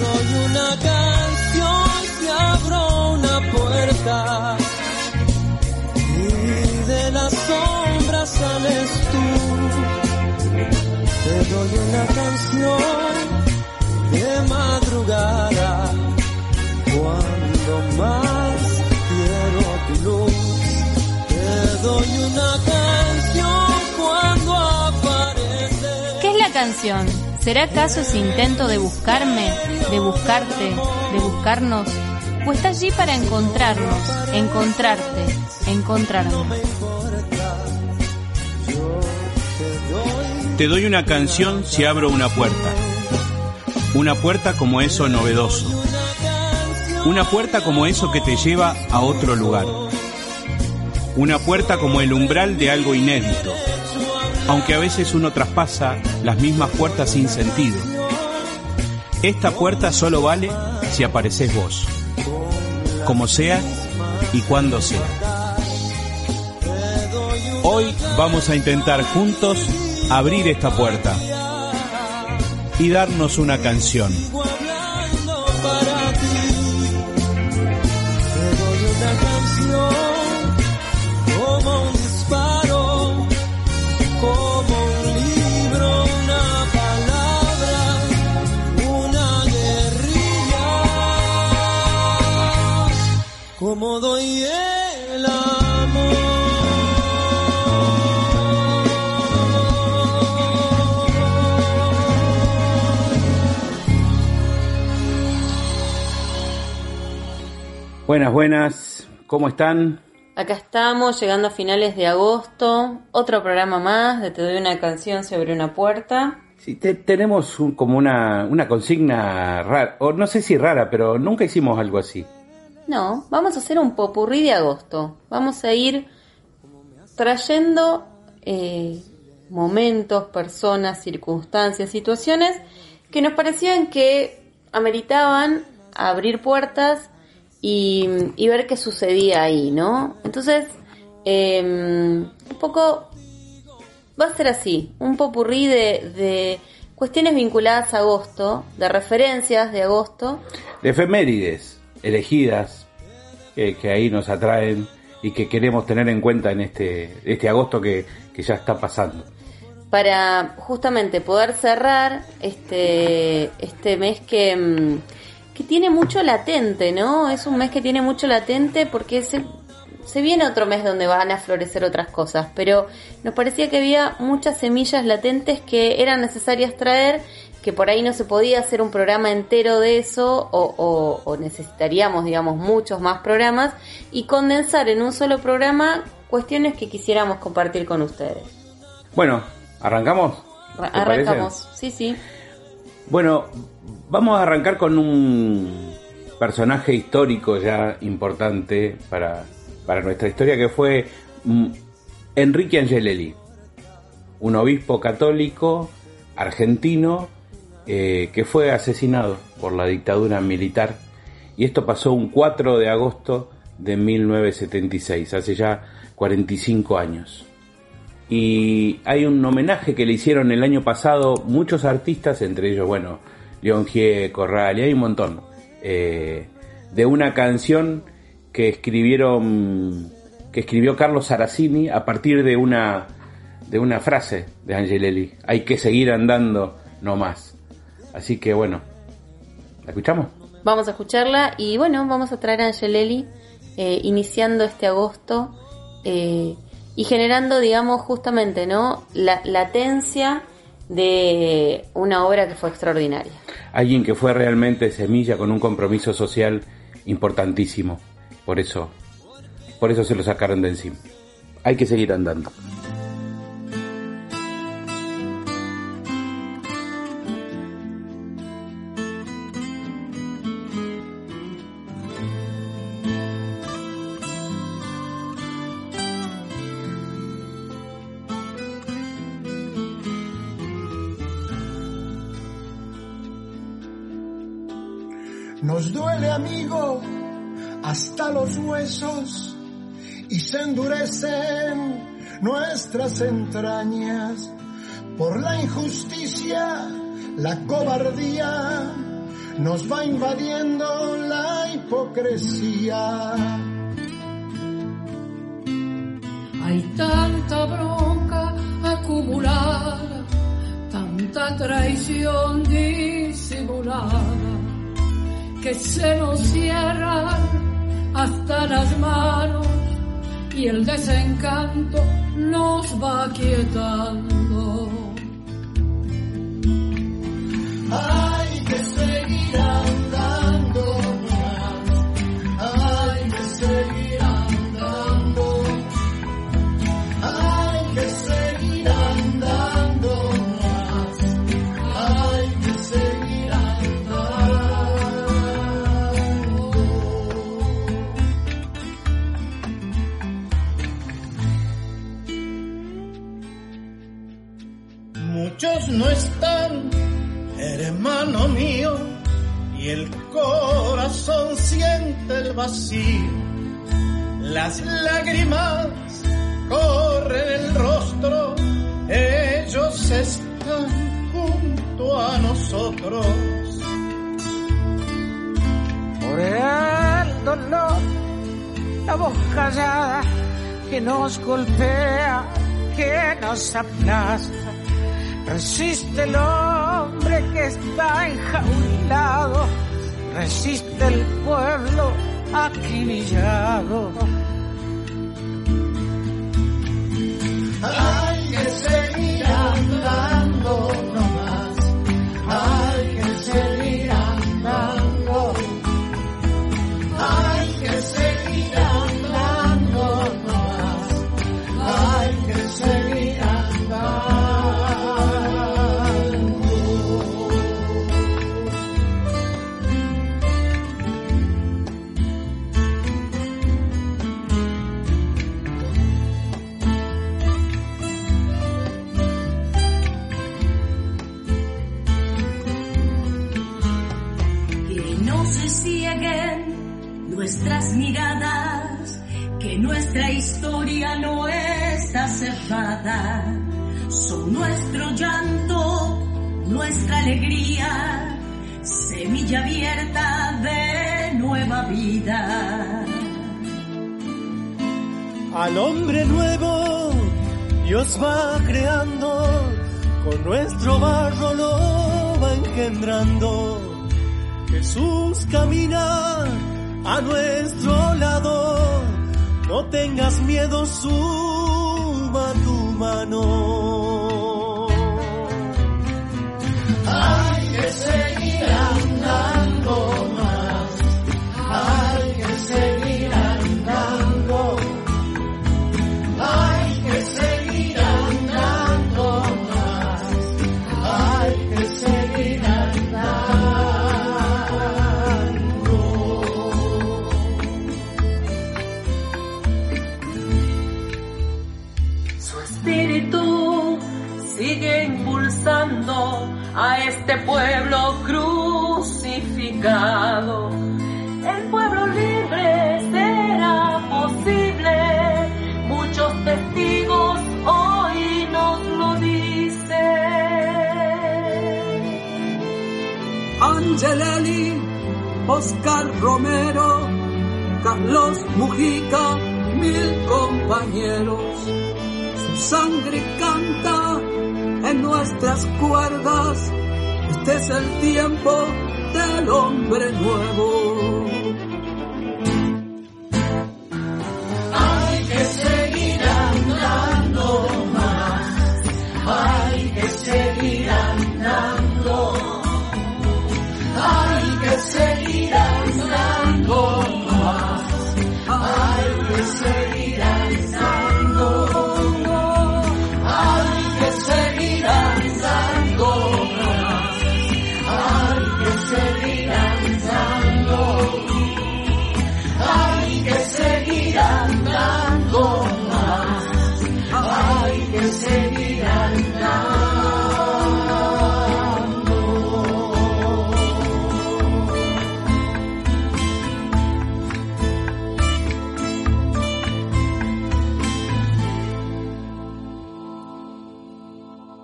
doy una canción y abro una puerta y de las sombras sales tú. Te doy una canción de madrugada cuando más quiero tu luz. Te doy una canción cuando aparece. ¿Qué es la canción? ¿Será acaso ese intento de buscarme, de buscarte, de buscarnos? ¿O está allí para encontrarnos, encontrarte, encontrarme? Te doy una canción si abro una puerta. Una puerta como eso novedoso. Una puerta como eso que te lleva a otro lugar. Una puerta como el umbral de algo inédito. Aunque a veces uno traspasa las mismas puertas sin sentido. Esta puerta solo vale si apareces vos. Como sea y cuando sea. Hoy vamos a intentar juntos abrir esta puerta y darnos una canción. una canción Como doy el Buenas, buenas, ¿cómo están? Acá estamos, llegando a finales de agosto. Otro programa más de Te doy una canción sobre una puerta. Sí, te- tenemos un- como una, una consigna rara, o no sé si rara, pero nunca hicimos algo así. No, vamos a hacer un popurrí de agosto. Vamos a ir trayendo eh, momentos, personas, circunstancias, situaciones que nos parecían que ameritaban abrir puertas y, y ver qué sucedía ahí, ¿no? Entonces, eh, un poco va a ser así, un popurrí de, de cuestiones vinculadas a agosto, de referencias de agosto, De efemérides elegidas que, ahí nos atraen y que queremos tener en cuenta en este, este agosto que, que ya está pasando. para justamente poder cerrar este, este mes que, mm, que tiene mucho latente, ¿no? Es un mes que tiene mucho latente porque se, se viene otro mes donde van a florecer otras cosas, pero nos parecía que había muchas semillas latentes que eran necesarias traer, que por ahí no se podía hacer un programa entero de eso o, o- o necesitaríamos, digamos, muchos más programas y condensar en un solo programa cuestiones que quisiéramos compartir con ustedes. Bueno, ¿arrancamos? Arrancamos, sí, sí. Bueno, vamos a arrancar con un personaje histórico ya importante para, para nuestra historia que fue mm, Enrique Angelelli, un obispo católico argentino eh, que fue asesinado por la dictadura militar y esto pasó un 4 de agosto de 1976, hace ya 45 años y hay un homenaje que le hicieron el año pasado muchos artistas, entre ellos, bueno, León Gie, Corral, y hay un montón, eh, de una canción que escribieron, que escribió Carlos Saracini a partir de una, de una frase de Angelelli, hay que seguir andando, no más. Así que bueno, ¿la escuchamos? Vamos a escucharla y bueno, vamos a traer a Angelelli eh, iniciando este agosto eh, y generando, digamos, justamente, ¿no? La latencia de una obra que fue extraordinaria. Alguien que fue realmente semilla con un compromiso social importantísimo. Por eso, por eso se lo sacaron de encima. Hay que seguir andando. Los huesos y se endurecen nuestras entrañas por la injusticia, la cobardía, nos va invadiendo la hipocresía. Hay tanta bronca acumulada, tanta traición disimulada, que se nos cierran hasta las manos y el desencanto nos va quietando. Hay que seguir andando No están, hermano mío, y el corazón siente el vacío. Las lágrimas corren el rostro, ellos están junto a nosotros. por dolor, la voz callada que nos golpea, que nos aplasta. Resiste el hombre que está enjaulado, resiste el pueblo acribillado. Son nuestro llanto, nuestra alegría, semilla abierta de nueva vida. Al hombre nuevo Dios va creando, con nuestro barro lo va engendrando. Jesús camina a nuestro lado, no tengas miedo, suma tu mano. Hay que este pueblo crucificado. El pueblo libre será posible. Muchos testigos hoy nos lo dicen. Angelelli, Oscar Romero, Carlos Mujica, mil compañeros. Su sangre canta en nuestras cuerdas. Es el tiempo del hombre nuevo.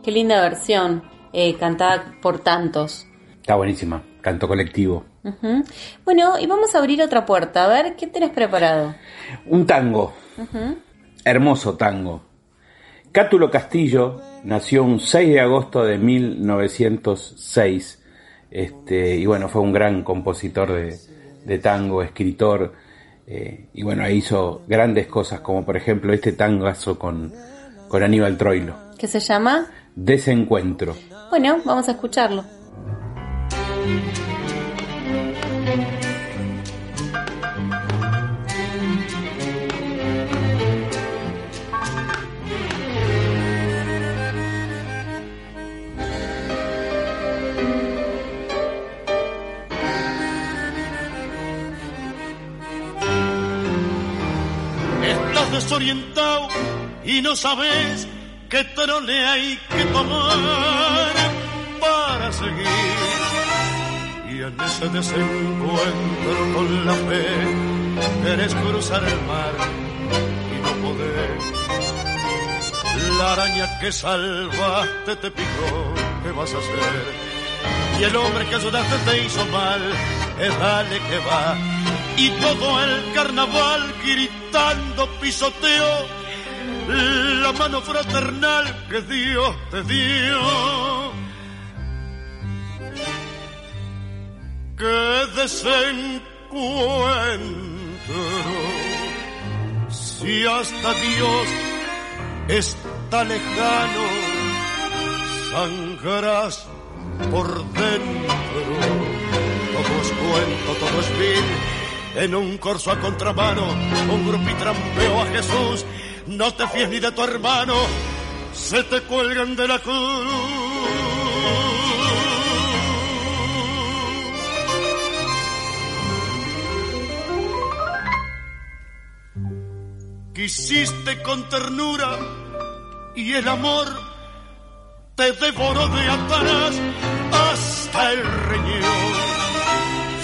Qué linda versión, eh, cantada por tantos. Está buenísima. canto colectivo. Bueno, y vamos a abrir otra puerta. A ver, ¿qué tenés preparado? Un tango, hermoso tango. Cátulo Castillo nació un 6 de agosto de 1906. Este, y bueno, fue un gran compositor de, de tango, escritor. eh, y bueno, hizo grandes cosas, como por ejemplo este tangazo con, con Aníbal Troilo. ¿Qué se llama? Desencuentro. Bueno, vamos a escucharlo. Desorientado y no sabes qué trole hay que tomar para seguir. Y en ese desencuentro con la fe, quieres cruzar el mar y no podés. La araña que salvaste te picó, ¿qué vas a hacer? Y el hombre que ayudaste te hizo mal, es dale que va. Y todo el carnaval gritando pisoteo la mano fraternal que Dios te dio. Que desencuentro, si hasta Dios está lejano, sangrarás por dentro. Todo es cuento, todo es vil. En un corso a contramano, un grupo y trampeo a Jesús. No te fíes ni de tu hermano, se te cuelgan de la cruz. Quisiste con ternura y el amor te devoró de atrás hasta el riñón.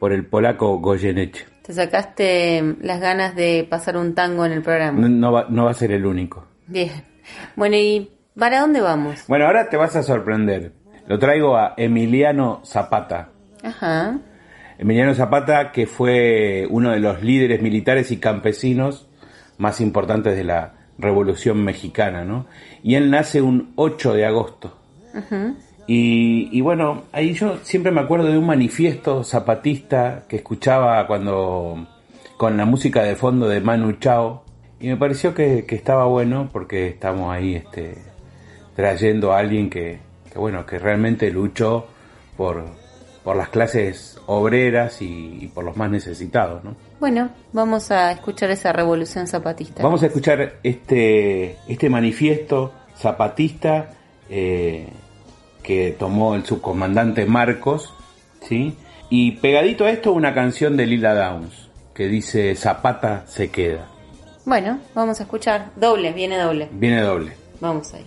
por el polaco Goyeneche. Te sacaste las ganas de pasar un tango en el programa. No, no va, no va a ser el único. Bien. Bueno, ¿y para dónde vamos? Bueno, ahora te vas a sorprender. Lo traigo a Emiliano Zapata. Ajá. Emiliano Zapata, que fue uno de los líderes militares y campesinos más importantes de la Revolución Mexicana, ¿no? Y él nace un 8 de agosto. Ujú. Y, y bueno, ahí yo siempre me acuerdo de un manifiesto zapatista que escuchaba cuando con la música de fondo de Manu Chao y me pareció que, que estaba bueno porque estamos ahí este, trayendo a alguien que, que bueno que realmente luchó por, por las clases obreras y, y por los más necesitados, ¿no? Bueno, vamos a escuchar esa revolución zapatista. Vamos a escuchar este, este manifiesto zapatista eh, que tomó el subcomandante Marcos, ¿sí? Y pegadito a esto una canción de Lila Downs que dice Zapata se queda. Bueno, vamos a escuchar. Doble, viene doble. Viene doble. Vamos ahí.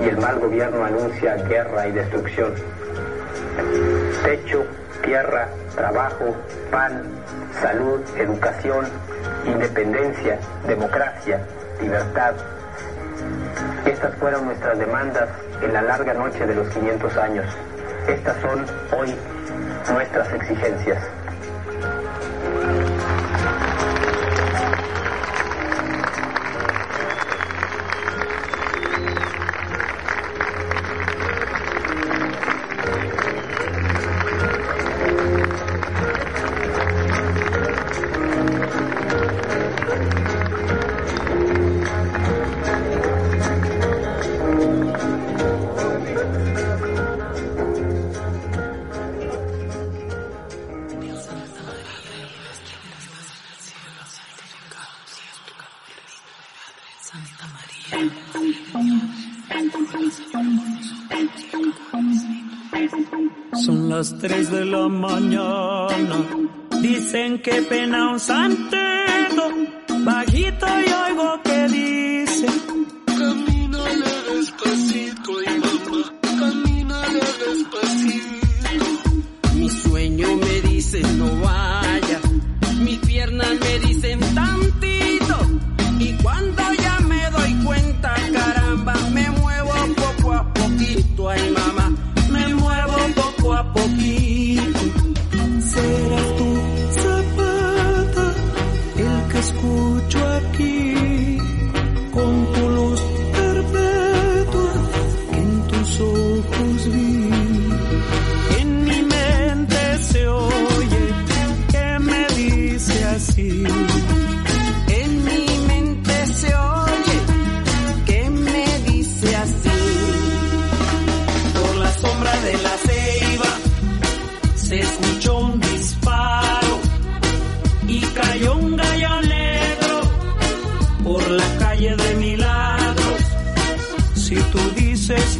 y el mal gobierno anuncia guerra y destrucción. Techo, tierra, trabajo, pan, salud, educación, independencia, democracia, libertad. Estas fueron nuestras demandas en la larga noche de los 500 años. Estas son hoy nuestras exigencias. Sun.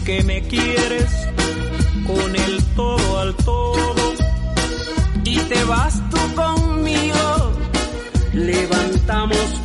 que me quieres con el todo al todo y te vas tú conmigo. Levantamos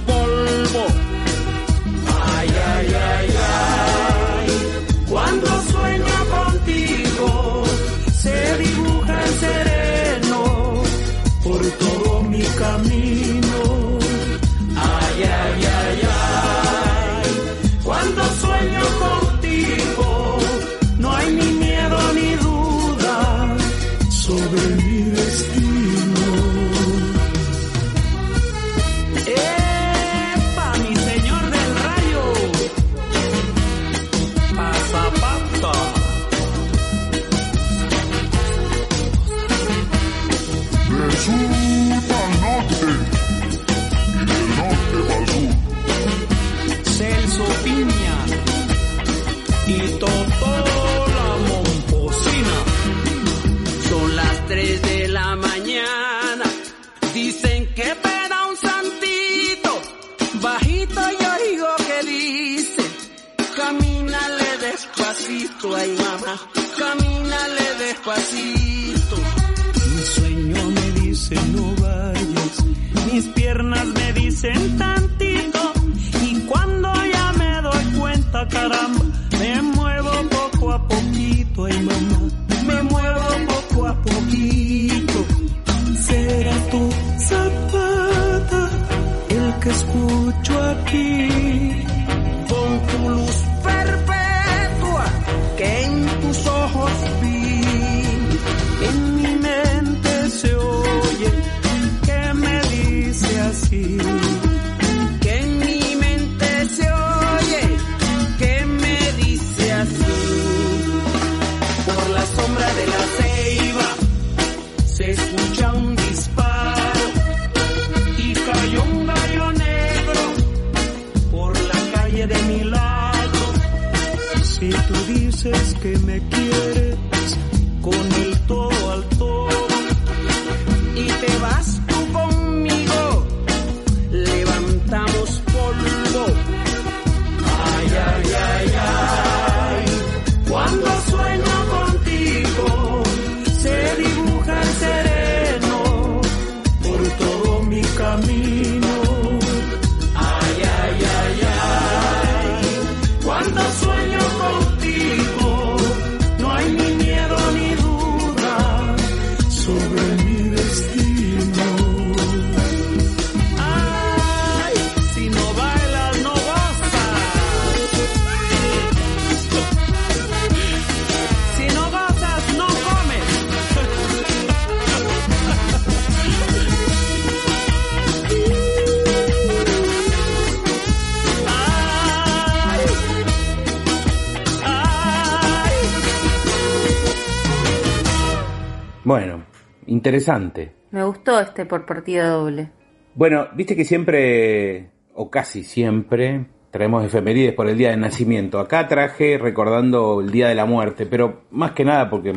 interesante. Me gustó este por partida doble. Bueno, viste que siempre, o casi siempre, traemos efemérides por el día de nacimiento. Acá traje recordando el día de la muerte, pero más que nada porque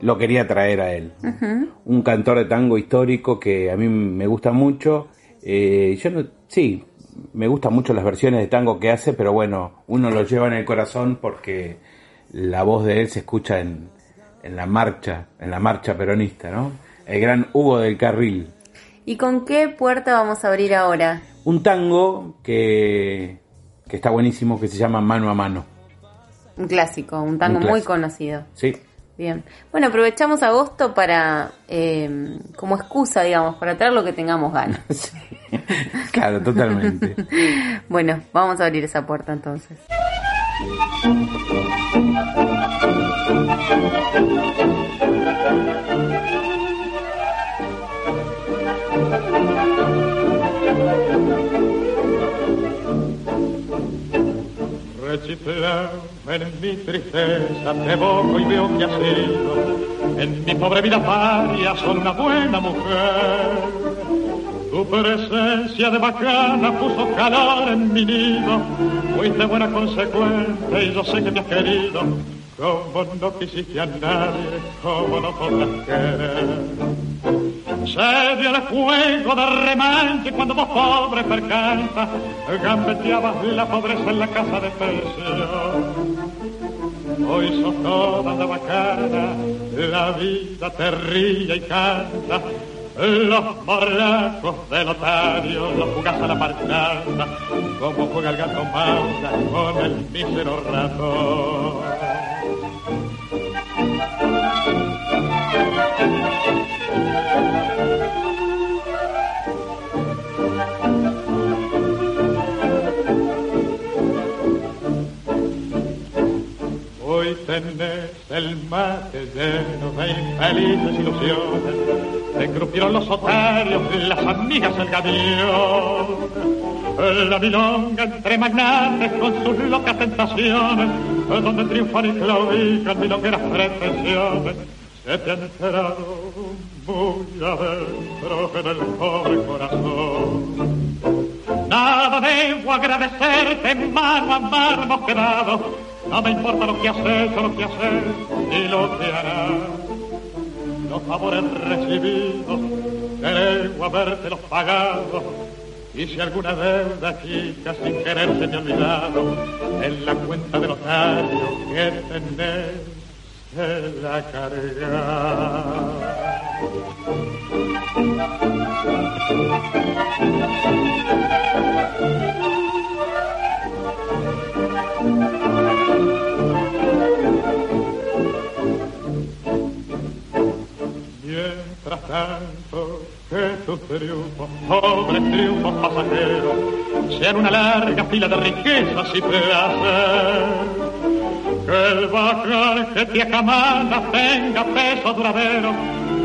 lo quería traer a él. Un cantor de tango histórico que a mí me gusta mucho. Eh, yo no, sí, me gustan mucho las versiones de tango que hace, pero bueno, uno lo lleva en el corazón porque la voz de él se escucha en, en la marcha, en la marcha peronista, ¿no? El gran Hugo del Carril. ¿Y con qué puerta vamos a abrir ahora? Un tango que, que está buenísimo, que se llama Mano a Mano. Un clásico, un tango Un muy conocido. Sí, Bien. Bueno, aprovechamos agosto para, eh, como excusa, digamos, para traer lo que tengamos ganas. claro, totalmente. bueno, vamos a abrir esa puerta entonces. Rechiflado en mi tristeza te evoco y veo que has sido en mi pobre vida paria son una buena mujer. Tu presencia de bacana puso calor en mi nido, fuiste buena consecuente y yo sé que me has querido. Como no quisiste a nadie, como no podrás querer. Se el fuego de remanche cuando vos pobre percanta gambeteabas la pobreza en la casa de pensión. Hoy sos toda la bacana, la vida te ríe y canta. Los morlacos del otario los jugás a la marchanda, como juega el gato Maura con el mísero ratón. Tenés el mate lleno de infelices ilusiones. Te engrupieron los otarios, las amigas el gavión. La milonga entre magnates con sus locas tentaciones, donde triunfan y claudican milongueras pretensiones. Se te han enterado muy adentro en el pobre corazón. Nada debo agradecerte, mano a mano quedado. No me importa lo que has hecho, lo que has hecho ni lo que harás. Los favores recibidos, debo habértelos pagado. Y si alguna deuda chica sin querer se me olvidado, en la cuenta del notario que tenés se la Mientras tanto que tus triunfos, pobres triunfos pasajeros, sean una larga fila de riquezas y placer. Que el bacal que te acamana tenga peso duradero,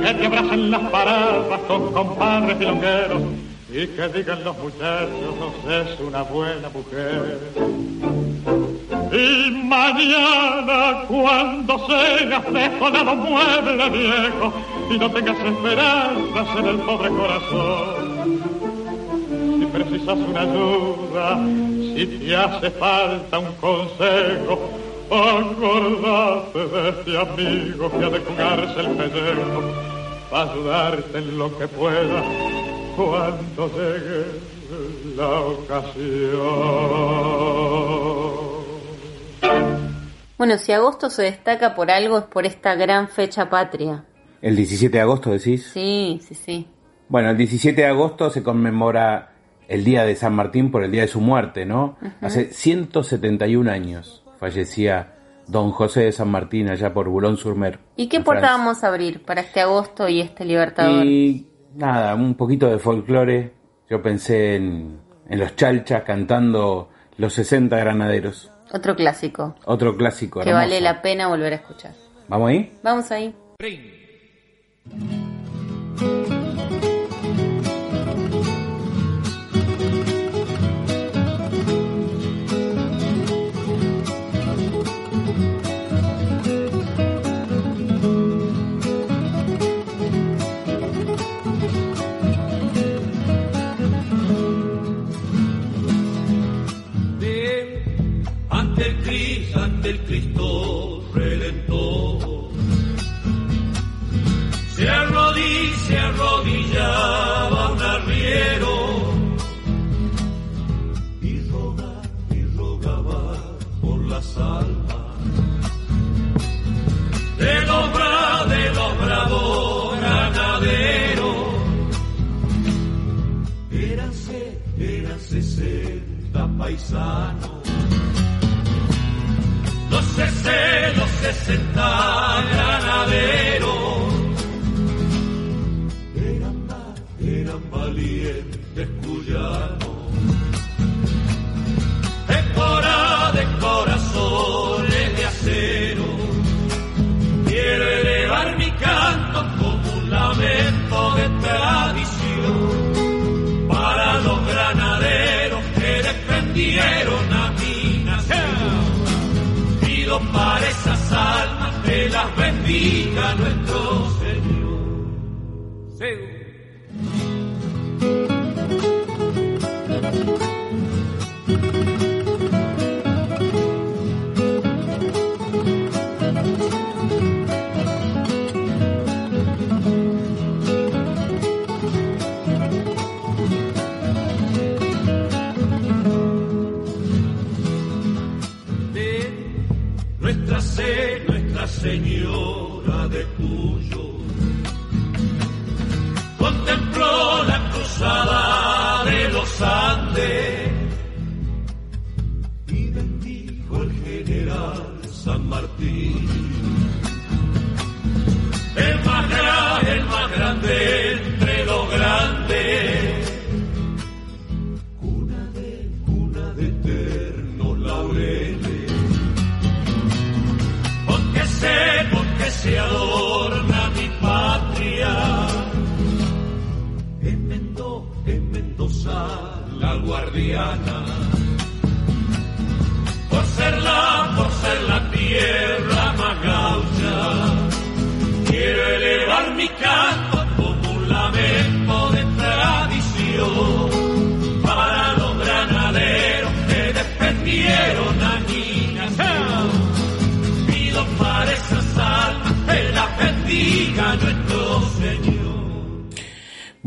que te abracen las paradas con compadres y longueros, y que digan los muchachos, es una buena mujer. Y mañana cuando seas desolado mueble viejo y no tengas esperanzas en el pobre corazón. Si precisas una ayuda, si te hace falta un consejo, acordate de este amigo que ha de jugarse el pellejo para ayudarte en lo que pueda cuando llegue la ocasión. Bueno, si agosto se destaca por algo es por esta gran fecha patria. El 17 de agosto decís. Sí, sí, sí. Bueno, el 17 de agosto se conmemora el día de San Martín por el día de su muerte, ¿no? Ujú. Hace 171 años fallecía don José de San Martín allá por Boulogne-sur-Mer. ¿Y qué puerta Francia. vamos a abrir para este agosto y este libertador? Y nada, un poquito de folclore. Yo pensé en, en los chalchas cantando los 60 granaderos. Otro clásico Otro clásico. que hermoso. vale la pena volver a escuchar. ¿Vamos ahí? Vamos ahí. Cristo Redentor. Se arrodilla, se arrodillaba un arriero y roga, y rogaba por las almas de los bra, de los bravos ganaderos. Eran, eran sesenta paisajes granaderos eran, bendiga nuestro Señor. de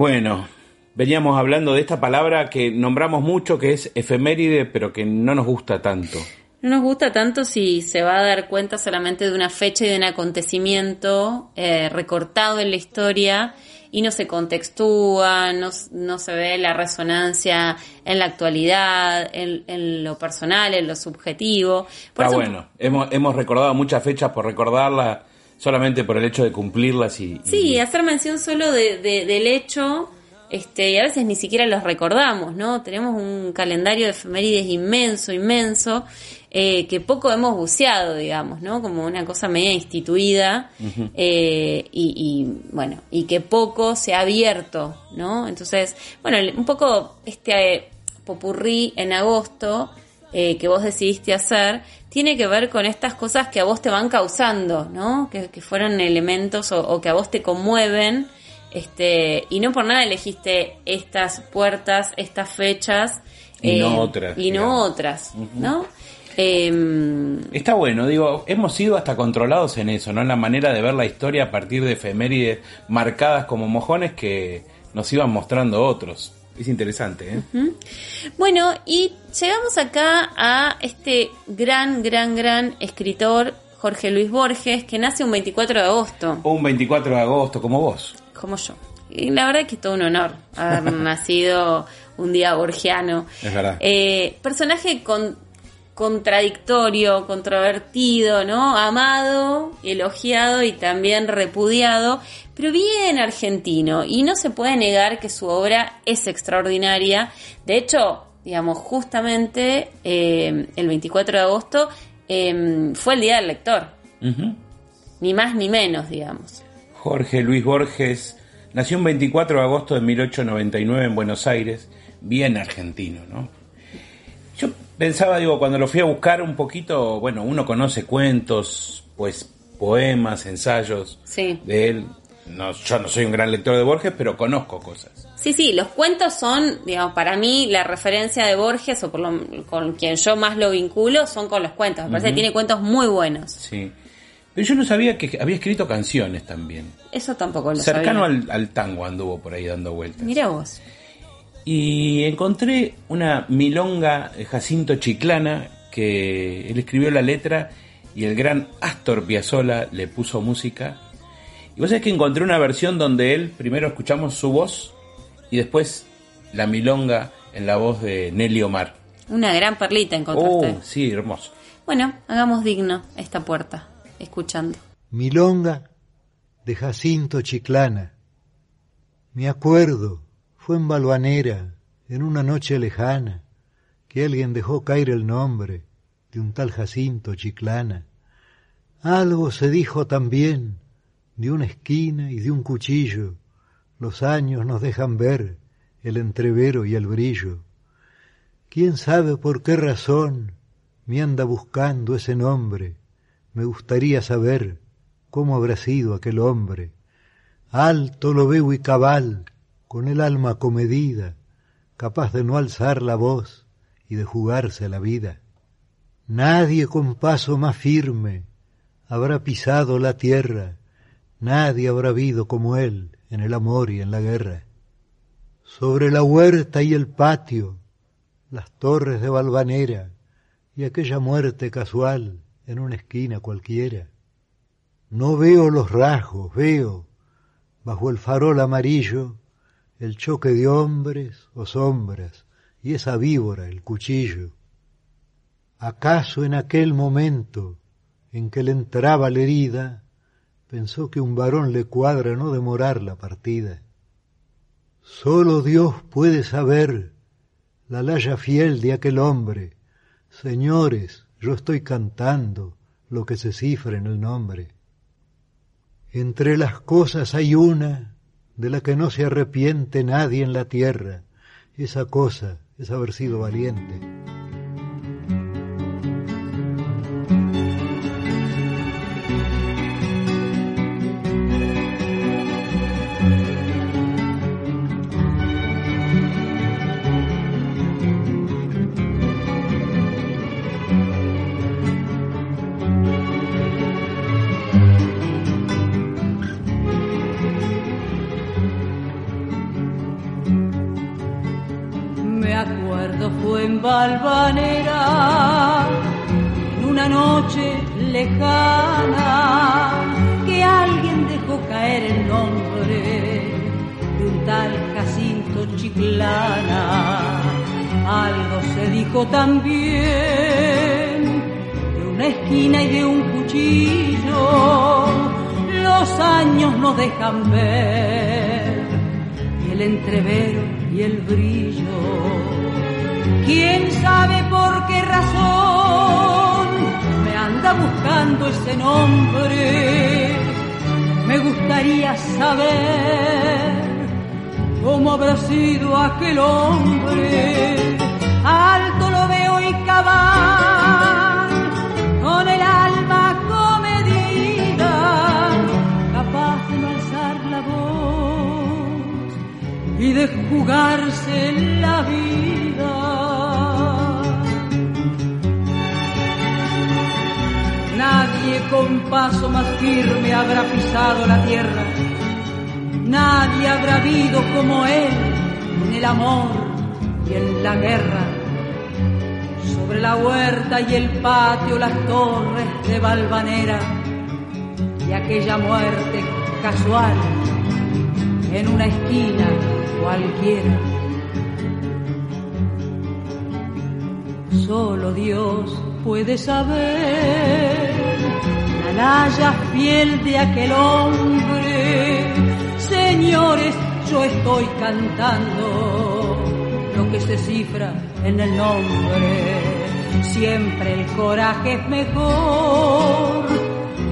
Bueno, veníamos hablando de esta palabra que nombramos mucho, que es efeméride, pero que no nos gusta tanto. No nos gusta tanto si se va a dar cuenta solamente de una fecha y de un acontecimiento eh, recortado en la historia y no se contextúa, no, no se ve la resonancia en la actualidad, en, en lo personal, en lo subjetivo. Por Está eso- bueno, hemos, hemos recordado muchas fechas por recordarlas, solamente por el hecho de cumplirlas y... y- Sí, hacer mención solo de, de- del hecho, este, y a veces ni siquiera los recordamos, ¿no? Tenemos un calendario de efemérides inmenso, inmenso, eh, que poco hemos buceado, digamos, ¿no? Como una cosa media instituida, eh, y, y, bueno, y que poco se ha abierto, ¿no? Entonces, bueno, un poco este eh, popurrí en agosto eh, que vos decidiste hacer tiene que ver con estas cosas que a vos te van causando, ¿no? Que, que fueron elementos o, o que a vos te conmueven, este, y no por nada elegiste estas puertas, estas fechas, Y no otras, y no otras, ¿no? Em, Está bueno, digo, hemos sido hasta controlados en eso, ¿no? En la manera de ver la historia a partir de efemérides marcadas como mojones que nos iban mostrando otros. Es interesante, ¿eh? Bueno, y llegamos acá a este gran, gran, gran escritor, Jorge Luis Borges, que nace un 24 de agosto, Un 24 de agosto, como vos. como yo. Y la verdad que es todo un honor haber nacido un día borgiano. Es verdad. Eh, personaje con, contradictorio, controvertido, ¿no? Amado, elogiado y también repudiado, pero bien argentino. Y no se puede negar que su obra es extraordinaria. De hecho, digamos, justamente eh, el 24 de agosto eh, fue el Día del Lector. Ni más ni menos, digamos. Jorge Luis Borges nació un 24 de agosto de 1899 en Buenos Aires, bien argentino, ¿no? Pensaba, digo, cuando lo fui a buscar un poquito, bueno, uno conoce cuentos, pues poemas, ensayos Sí. de él. No, yo no soy un gran lector de Borges, pero conozco cosas. Sí, sí, los cuentos son, digamos, para mí la referencia de Borges, o por lo, con quien yo más lo vinculo, son con los cuentos. Me parece que tiene cuentos muy buenos. Sí. Pero yo no sabía que había escrito canciones también. Eso tampoco lo Cercano sabía. al, al tango anduvo por ahí dando vueltas. Mira vos. Y encontré una milonga de Jacinto Chiclana que él escribió la letra y el gran Astor Piazzolla le puso música. Y vos sabés que encontré una versión donde él primero escuchamos su voz y después la milonga en la voz de Nelly Omar. Una gran perlita encontraste. Oh, sí, hermoso. Bueno, hagamos digno esta puerta, escuchando. Milonga de Jacinto Chiclana. Me acuerdo, fue en Balvanera, en una noche lejana, que alguien dejó caer el nombre de un tal Jacinto Chiclana. Algo se dijo también de una esquina y de un cuchillo. Los años nos dejan ver el entrevero y el brillo. ¿Quién sabe por qué razón me anda buscando ese nombre? Me gustaría saber cómo habrá sido aquel hombre. Alto lo veo y cabal, con el alma comedida, capaz de no alzar la voz y de jugarse la vida. Nadie con paso más firme habrá pisado la tierra, nadie habrá habido como él en el amor y en la guerra. Sobre la huerta y el patio, las torres de Valvanera y aquella muerte casual en una esquina cualquiera. No veo los rasgos, veo, bajo el farol amarillo, el choque de hombres o sombras y esa víbora, el cuchillo. ¿Acaso en aquel momento en que le entraba la herida, pensó que un varón le cuadra no demorar la partida? Solo Dios puede saber la laya fiel de aquel hombre. Señores, yo estoy cantando lo que se cifra en el nombre. Entre las cosas hay una de la que no se arrepiente nadie en la tierra. Esa cosa es haber sido valiente. Que alguien dejó caer el nombre de un tal Jacinto Chiclana. Algo se dijo también de una esquina y de un cuchillo. Los años nos dejan ver y el entrevero y el brillo. ¿Quién sabe por qué razón anda buscando ese nombre? Me gustaría saber cómo habrá sido aquel hombre. Alto lo veo y cabal, con el alma comedida, capaz de no alzar la voz y de jugarse la vida. Nadie con paso más firme habrá pisado la tierra, nadie habrá habido como él en el amor y en la guerra. Sobre la huerta y el patio, las torres de Valvanera y aquella muerte casual en una esquina cualquiera. Solo Dios puede saber la laya fiel de aquel hombre. Señores, yo estoy cantando lo que se cifra en el nombre. Siempre el coraje es mejor,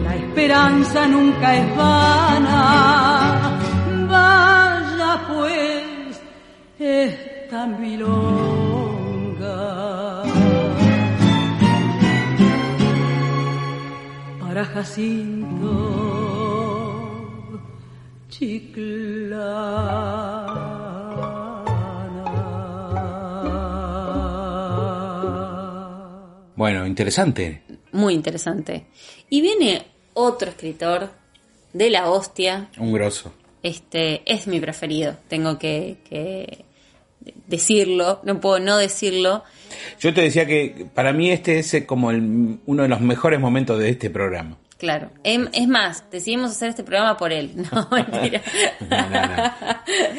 la esperanza nunca es vana. Vaya pues esta milonga para Jacinto Chiclana. Bueno, interesante. Muy interesante. Y viene otro escritor de la hostia. Un grosso. Este es mi preferido, tengo que, que decirlo, no puedo no decirlo. Yo te decía que para mí este es como el- uno de los mejores momentos de este programa. Claro. Em- Es más, decidimos hacer este programa por él. No, mentira.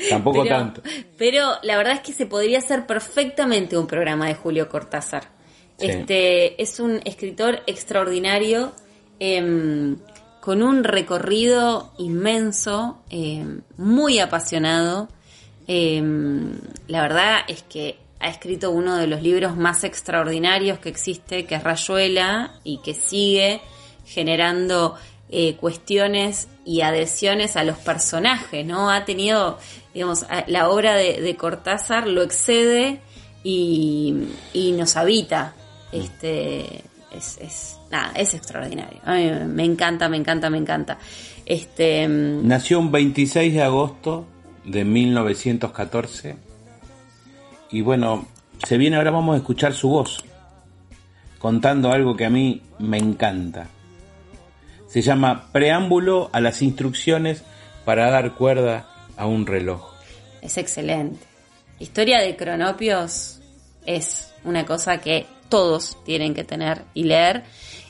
Tampoco Pero- tanto. Pero la verdad es que se podría hacer perfectamente un programa de Julio Cortázar. Sí. Este es un escritor extraordinario em, con un recorrido inmenso, em, muy apasionado. Em, la verdad es que ha escrito uno de los libros más extraordinarios que existe, que es Rayuela, y que sigue generando eh, cuestiones y adhesiones a los personajes, ¿no? Ha tenido, digamos, la obra de, de Cortázar lo excede y, y nos habita. Este, es, es, nada, es extraordinario. A mí me encanta, me encanta, me encanta. Este, mm, Nació un 26 de agosto de 1914 y bueno, se viene ahora vamos a escuchar su voz contando algo que a mí me encanta. Se llama Preámbulo a las instrucciones para dar cuerda a un reloj. es excelente. Historia de cronopios es una cosa que todos tienen que tener y leer.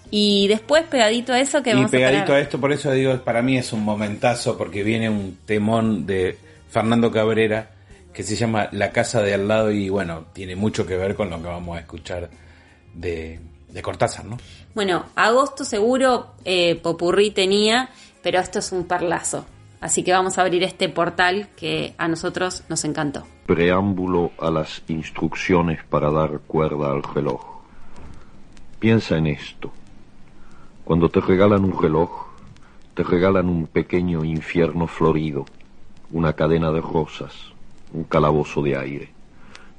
Y después, pegadito a eso, que Y vamos a pegadito a esto, por eso digo, para mí es un momentazo porque viene un temón de Fernando Cabrera que se llama La casa de al lado y bueno, tiene mucho que ver con lo que vamos a escuchar de, de Cortázar, ¿no? Bueno, agosto seguro eh, Popurrí tenía, pero esto es un perlazo. Así que vamos a abrir este portal que a nosotros nos encantó. Preámbulo a las instrucciones para dar cuerda al reloj. Piensa en esto. Cuando te regalan un reloj, te regalan un pequeño infierno florido, una cadena de rosas, un calabozo de aire.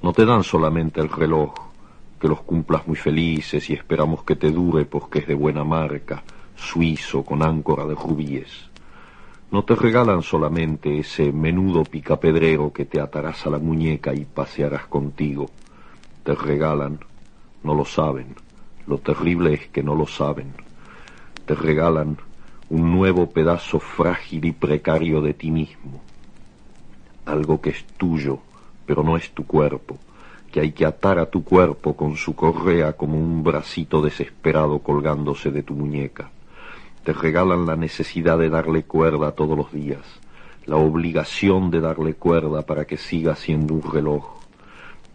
No te dan solamente el reloj, que los cumplas muy felices y esperamos que te dure porque es de buena marca, suizo con áncora de rubíes. No te regalan solamente ese menudo picapedrero que te atarás a la muñeca y pasearás contigo. Te regalan, no lo saben, lo terrible es que no lo saben. Te regalan un nuevo pedazo frágil y precario de ti mismo. Algo que es tuyo, pero no es tu cuerpo, que hay que atar a tu cuerpo con su correa como un bracito desesperado colgándose de tu muñeca te regalan la necesidad de darle cuerda todos los días, la obligación de darle cuerda para que siga siendo un reloj.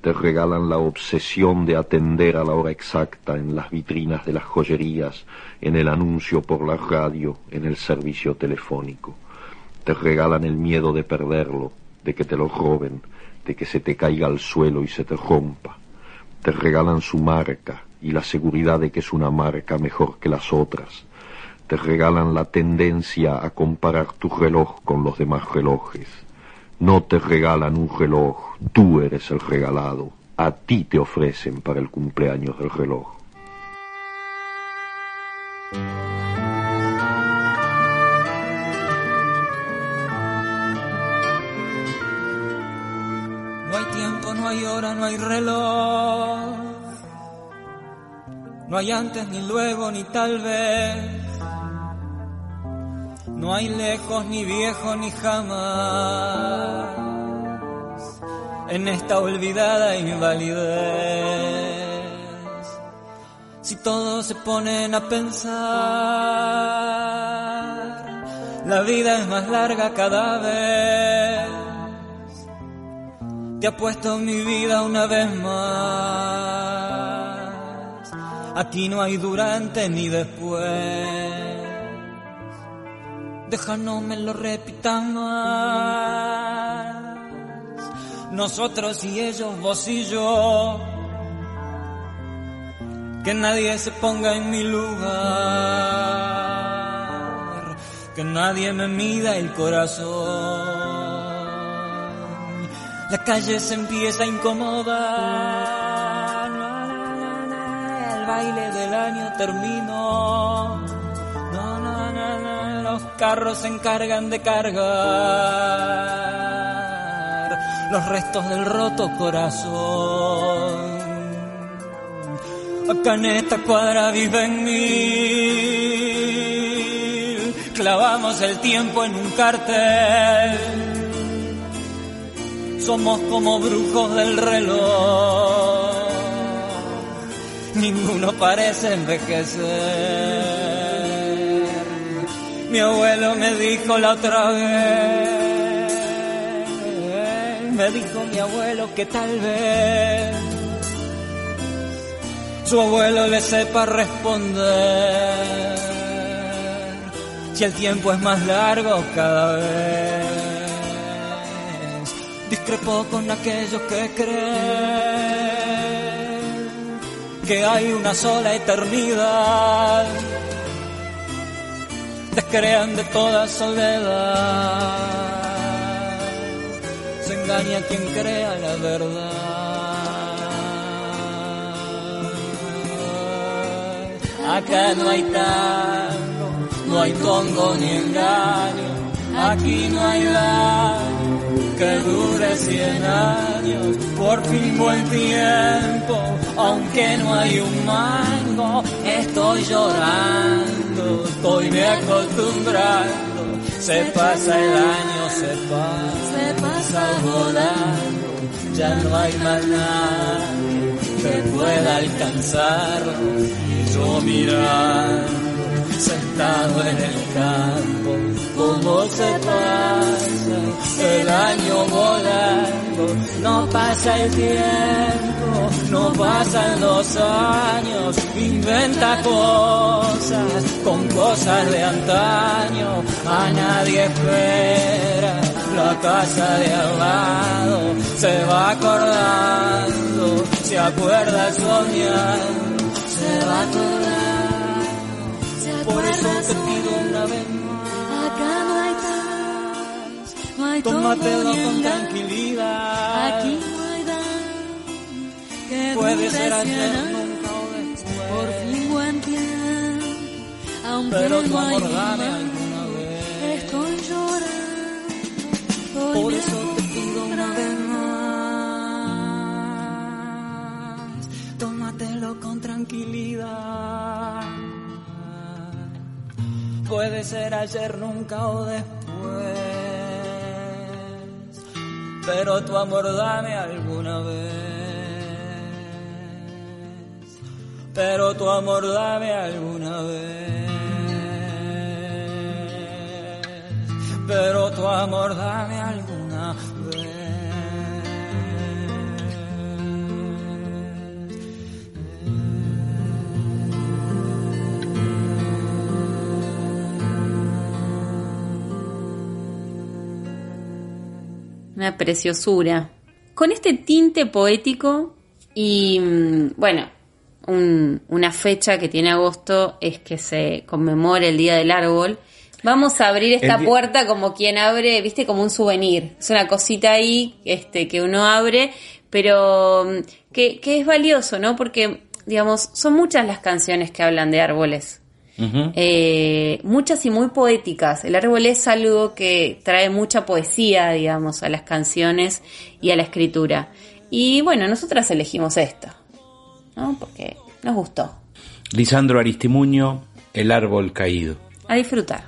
Te regalan la obsesión de atender a la hora exacta en las vitrinas de las joyerías, en el anuncio por la radio, en el servicio telefónico. Te regalan el miedo de perderlo, de que te lo roben, de que se te caiga al suelo y se te rompa. Te regalan su marca y la seguridad de que es una marca mejor que las otras te regalan la tendencia a comparar tu reloj con los demás relojes. No te regalan un reloj, tú eres el regalado. A ti te ofrecen para el cumpleaños del reloj. Hay hora, no hay reloj. No hay antes, ni luego, ni tal vez. No hay lejos, ni viejo, ni jamás. En esta olvidada invalidez. Si todos se ponen a pensar, la vida es más larga cada vez. Te apuesto mi vida una vez más. Aquí no hay durante ni después. Deja no me lo repitan más. Nosotros y ellos, vos y yo. Que nadie se ponga en mi lugar. Que nadie me mida el corazón. La calle se empieza a incomodar. El baile del año terminó. Los carros se encargan de cargar los restos del roto corazón. Acá en esta cuadra viven mil, clavamos el tiempo en un cartel. Somos como brujos del reloj, ninguno parece envejecer. Mi abuelo me dijo la otra vez, me dijo mi abuelo que tal vez su abuelo le sepa responder. Si el tiempo es más largo cada vez, discrepo con aquellos que creen que hay una sola eternidad. Descrean de toda soledad. Se engaña quien crea la verdad. Acá no hay tango, no hay tongo ni engaño. Aquí no hay daño que dure cien años. Por fin buen tiempo, aunque no hay un mango. Estoy llorando, estoy me acostumbrando. Se pasa el año, se pasa, se pasa volando. Ya no hay más nadie que pueda alcanzarlo. Y yo mirando sentado en el campo, cómo se pasa el año volando, no pasa el tiempo, no pasan los años, inventa cosas con cosas de antaño, a nadie espera. La casa de al lado. Se va acordando, se acuerda soñando, se va acordando. Por eso te pido una vez Tómatelo con tranquilidad. Aquí no hay que Puede ser ayer, nunca o después. Por fin buen tiempo, aunque Pero no hay alguna vez. Estoy llorando, Por eso te pido una vez más. Tómatelo con tranquilidad. Puede ser ayer, nunca o después. Pero tu amor dame alguna vez. Pero tu amor dame alguna vez. Pero tu amor dame alguna vez. Una preciosura. Con este tinte poético y, mm, bueno, un- una fecha que tiene agosto es que se conmemora el Día del Árbol. Vamos a abrir esta puerta como quien abre, viste, como un souvenir. Es una cosita ahí este, que uno abre, pero mm, que, que es valioso, ¿no? Porque, digamos, son muchas las canciones que hablan de árboles. Eh, muchas y muy poéticas. El árbol es algo que trae mucha poesía, digamos, a las canciones y a la escritura. Y bueno, nosotras elegimos esto, ¿no? Porque nos gustó. Lisandro Aristimuño, El árbol caído. A disfrutar.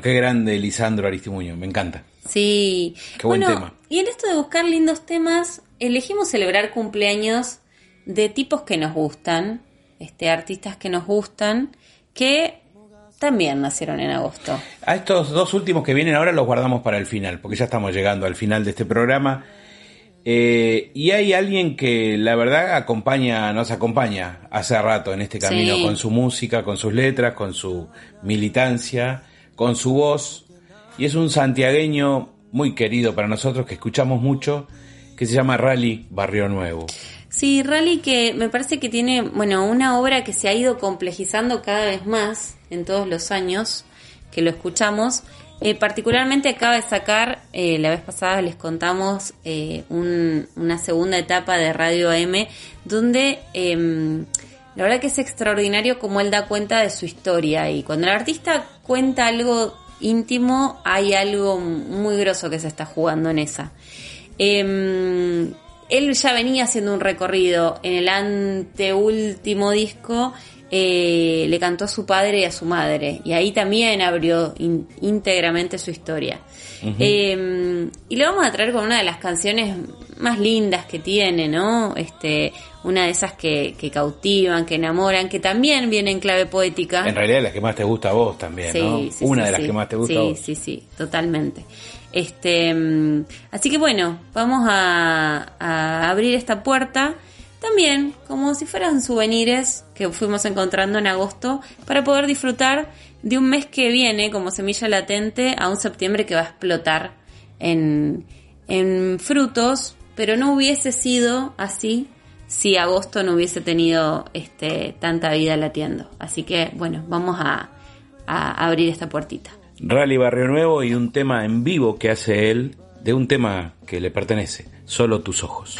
Bueno, qué grande Lisandro Aristimuño, me encanta. Sí. Qué buen bueno, tema. y en esto de buscar lindos temas, elegimos celebrar cumpleaños de tipos que nos gustan, este, artistas que nos gustan, que también nacieron en agosto. A estos dos últimos que vienen ahora los guardamos para el final, porque ya estamos llegando al final de este programa. Eh, y hay alguien que la verdad acompaña, nos acompaña hace rato en este camino Sí. con su música, con sus letras, con su militancia, con su voz. Y es un santiagueño muy querido para nosotros que escuchamos mucho, que se llama Rally Barrio Nuevo. Sí, Rally que me parece que tiene, bueno, una obra que se ha ido complejizando cada vez más en todos los años que lo escuchamos. Eh, particularmente acaba de sacar, eh, la vez pasada les contamos eh, un- una segunda etapa de Radio AM, donde em, la verdad que es extraordinario como él da cuenta de su historia y cuando el artista cuenta algo íntimo, hay algo muy grosso que se está jugando en esa. Em, él ya venía haciendo un recorrido en el anteúltimo disco. eh, le cantó a su padre y a su madre. Y ahí también abrió in- íntegramente su historia. Eh, y lo vamos a traer con una de las canciones más lindas que tiene, ¿no? Este, una de esas que, que cautivan, que enamoran, que también viene en clave poética. En realidad la que más te gusta a vos también, ¿no? Sí, sí, Una sí, de las sí. que más te gusta sí, a vos. Sí, sí, totalmente. Este, mm, así que bueno, vamos a, a abrir esta puerta también como si fueran souvenirs que fuimos encontrando en agosto para poder disfrutar de un mes que viene como semilla latente a un septiembre que va a explotar en, en frutos, pero no hubiese sido así si agosto no hubiese tenido este, tanta vida latiendo. Así que bueno, vamos a, a abrir esta puertita. Rally Barrio Nuevo y un tema en vivo que hace él de un tema que le pertenece, Solo tus ojos.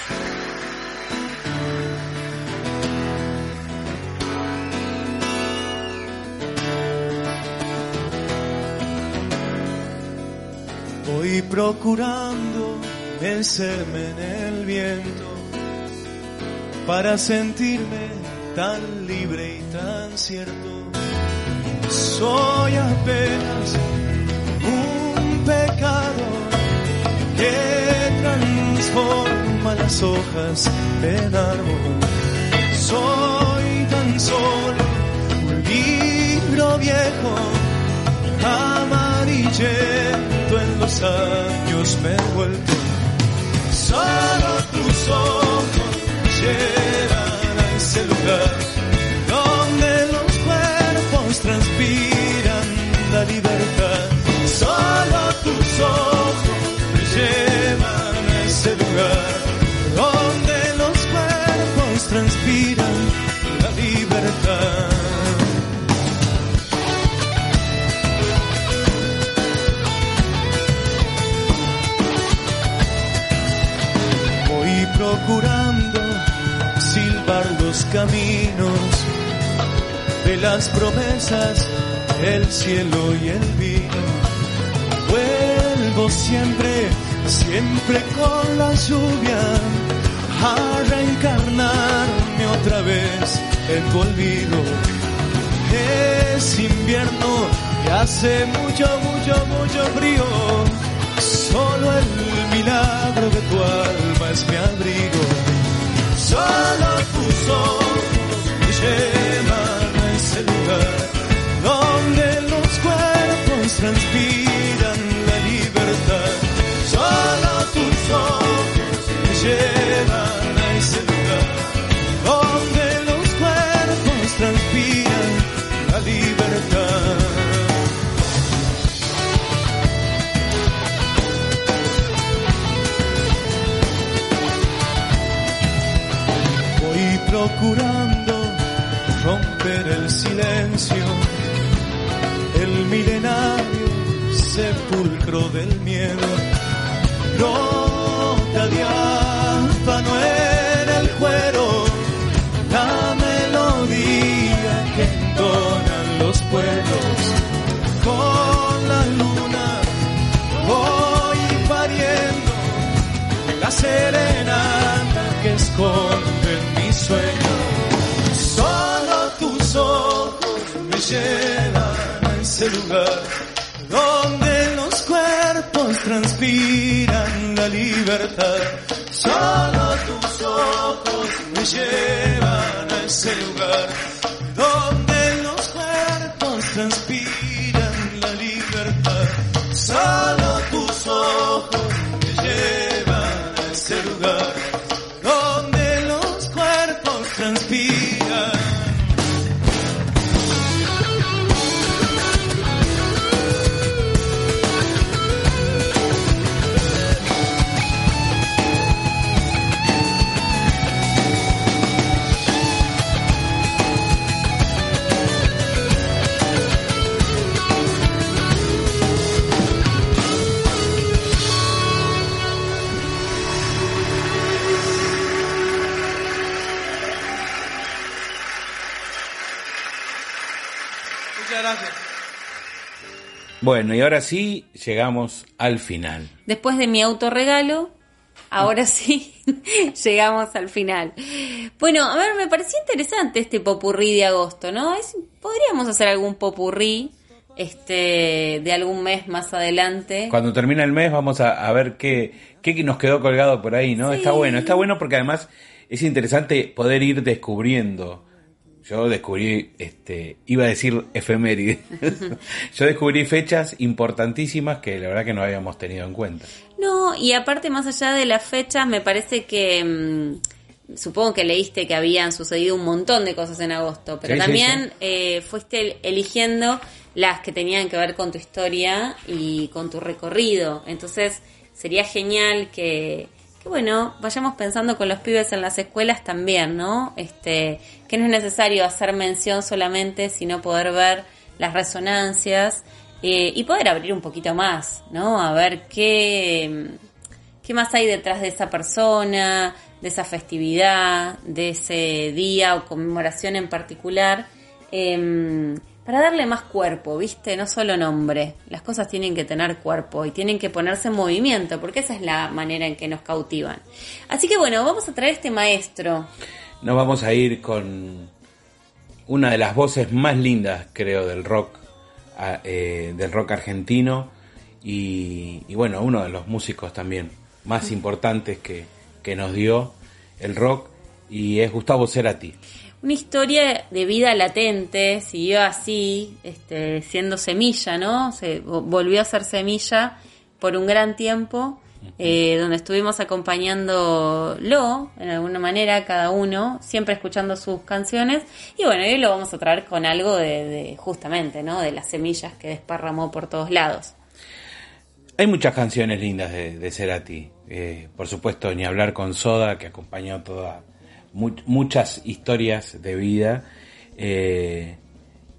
Voy procurando vencerme en el viento para sentirme tan libre y tan cierto. Soy apenas un pecado que transforma las hojas en árbol. Soy tan solo un libro viejo amarillento en los años me he vuelto. Solo tus ojos llegan a ese lugar donde los cuerpos transpiran la libertad. Solo tus ojos me llevan a ese lugar donde los cuerpos transpiran la libertad. Voy procurando silbar los caminos de las promesas el cielo y el vino. Vuelvo siempre, siempre con la lluvia a reencarnarme otra vez en tu olvido. Es invierno y hace mucho, mucho, mucho frío. Solo el milagro de tu alma es mi abrigo. Solo tus ojos llevan a ese lugar donde los cuerpos transpiran del miedo. Nota diáfano en el cuero, la melodía que entonan los pueblos. Con la luna voy pariendo la serenata que esconde mi sueño. Solo tus ojos me llevan a ese lugar transpiran la libertad. Solo tus ojos me llevan a ese lugar donde los cuerpos transpiran Muchas gracias. Bueno, y ahora sí llegamos al final. Después de mi autorregalo, ahora sí llegamos al final. Bueno, a ver, me pareció interesante este popurrí de agosto, ¿no? Es, podríamos hacer algún popurrí este, de algún mes más adelante. Cuando termina el mes vamos a, a ver qué, qué nos quedó colgado por ahí, ¿no? Sí. Está bueno, está bueno porque además es interesante poder ir descubriendo. Yo descubrí, este, iba a decir efemérides. Yo descubrí fechas importantísimas que la verdad que no habíamos tenido en cuenta. No, y aparte más allá de las fechas, me parece que mm, supongo que leíste que habían sucedido un montón de cosas en agosto, pero Sí, sí, también sí. eh, fuiste eligiendo las que tenían que ver con tu historia y con tu recorrido. Entonces sería genial que, que bueno, vayamos pensando con los pibes en las escuelas también, ¿no? Este, que no es necesario hacer mención solamente, sino poder ver las resonancias eh, y poder abrir un poquito más, ¿no? A ver qué, qué más hay detrás de esa persona, de esa festividad, de ese día o conmemoración en particular, em, para darle más cuerpo, ¿viste? No solo nombre. Las cosas tienen que tener cuerpo y tienen que ponerse en movimiento, porque esa es la manera en que nos cautivan. Así que bueno, vamos a traer este maestro. Nos vamos a ir con una de las voces más lindas, creo, del rock, eh, del rock argentino y, y bueno, uno de los músicos también más importantes que, que nos dio el rock y es Gustavo Cerati. Una historia de vida latente, siguió así, este, siendo semilla, ¿no? Se vo- volvió a ser semilla por un gran tiempo, eh, donde estuvimos acompañándolo, en alguna manera, cada uno, siempre escuchando sus canciones. Y bueno, hoy lo vamos a traer con algo de, de justamente, ¿no? De las semillas que desparramó por todos lados. Hay muchas canciones lindas de, de Cerati. Eh, por supuesto, ni hablar con Soda, que acompañó toda mu- muchas historias de vida. Eh,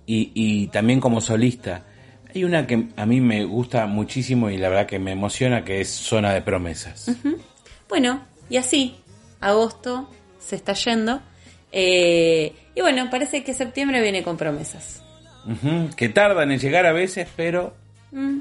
y, y también como solista. Hay una que a mí me gusta muchísimo y la verdad que me emociona, que es Zona de Promesas. Bueno, y así, agosto se está yendo. eh, y bueno, parece que septiembre viene con promesas. Que tardan en llegar a veces, pero Mm,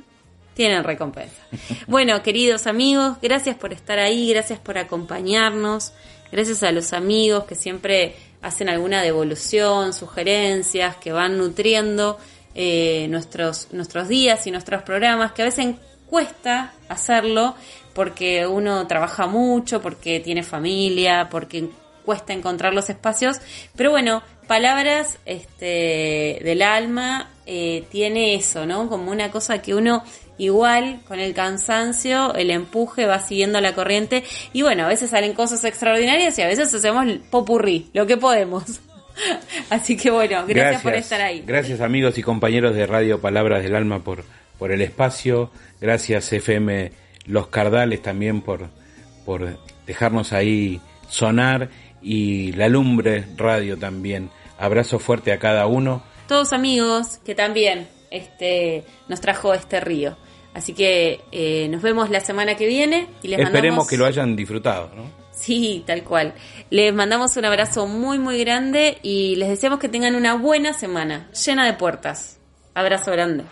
tienen recompensa. Bueno, queridos amigos, gracias por estar ahí, gracias por acompañarnos, gracias a los amigos que siempre hacen alguna devolución, sugerencias, que van nutriendo eh, nuestros, nuestros días y nuestros programas, que a veces cuesta hacerlo porque uno trabaja mucho, porque tiene familia, porque cuesta encontrar los espacios, pero bueno, palabras este, del alma eh, tiene eso, ¿no? Como una cosa que uno igual con el cansancio, el empuje va siguiendo la corriente y bueno, a veces salen cosas extraordinarias y a veces hacemos popurrí, lo que podemos. Así que bueno, gracias, por estar ahí. Gracias amigos y compañeros de Radio Palabras del Alma por, por el espacio. Gracias FM Los Cardales también por, por dejarnos ahí sonar y La Lumbre Radio también. Abrazo fuerte a cada uno. Todos amigos que también este, nos trajo este río. Así que eh, nos vemos la semana que viene y les Esperemos mandamos... que lo hayan disfrutado, ¿no? Sí, tal cual. Les mandamos un abrazo muy, muy grande y les deseamos que tengan una buena semana, llena de puertas. Abrazo grande.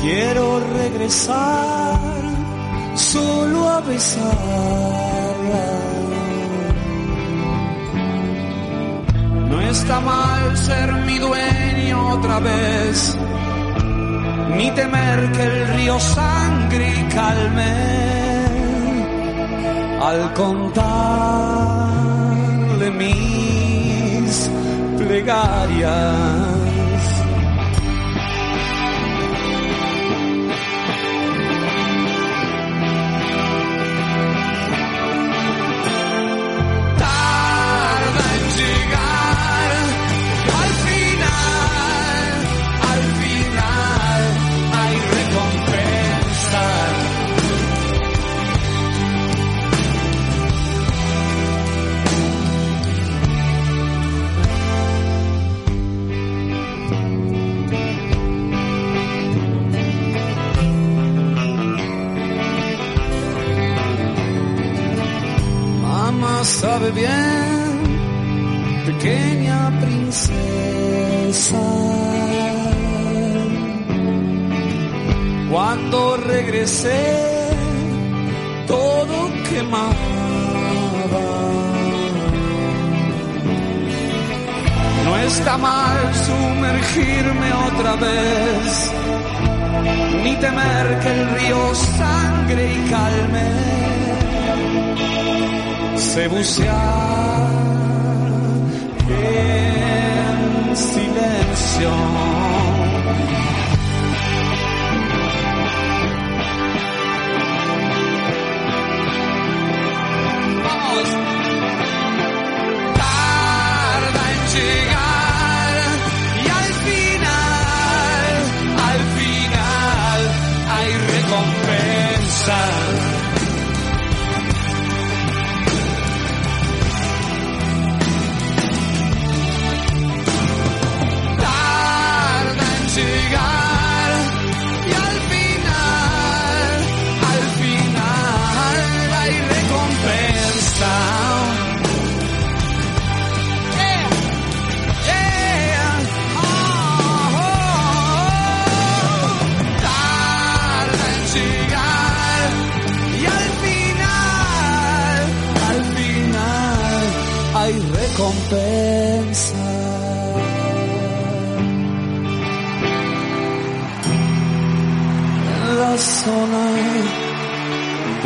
Quiero regresar solo a besarla. No está mal ser mi dueño otra vez, ni temer que el río sangre calme al contarle Yeah. Sabe bien, pequeña princesa. Cuando regresé, todo quemaba. No está mal sumergirme otra vez, ni temer que el río sangre y calme sé bucear en silencio.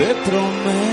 De promesas.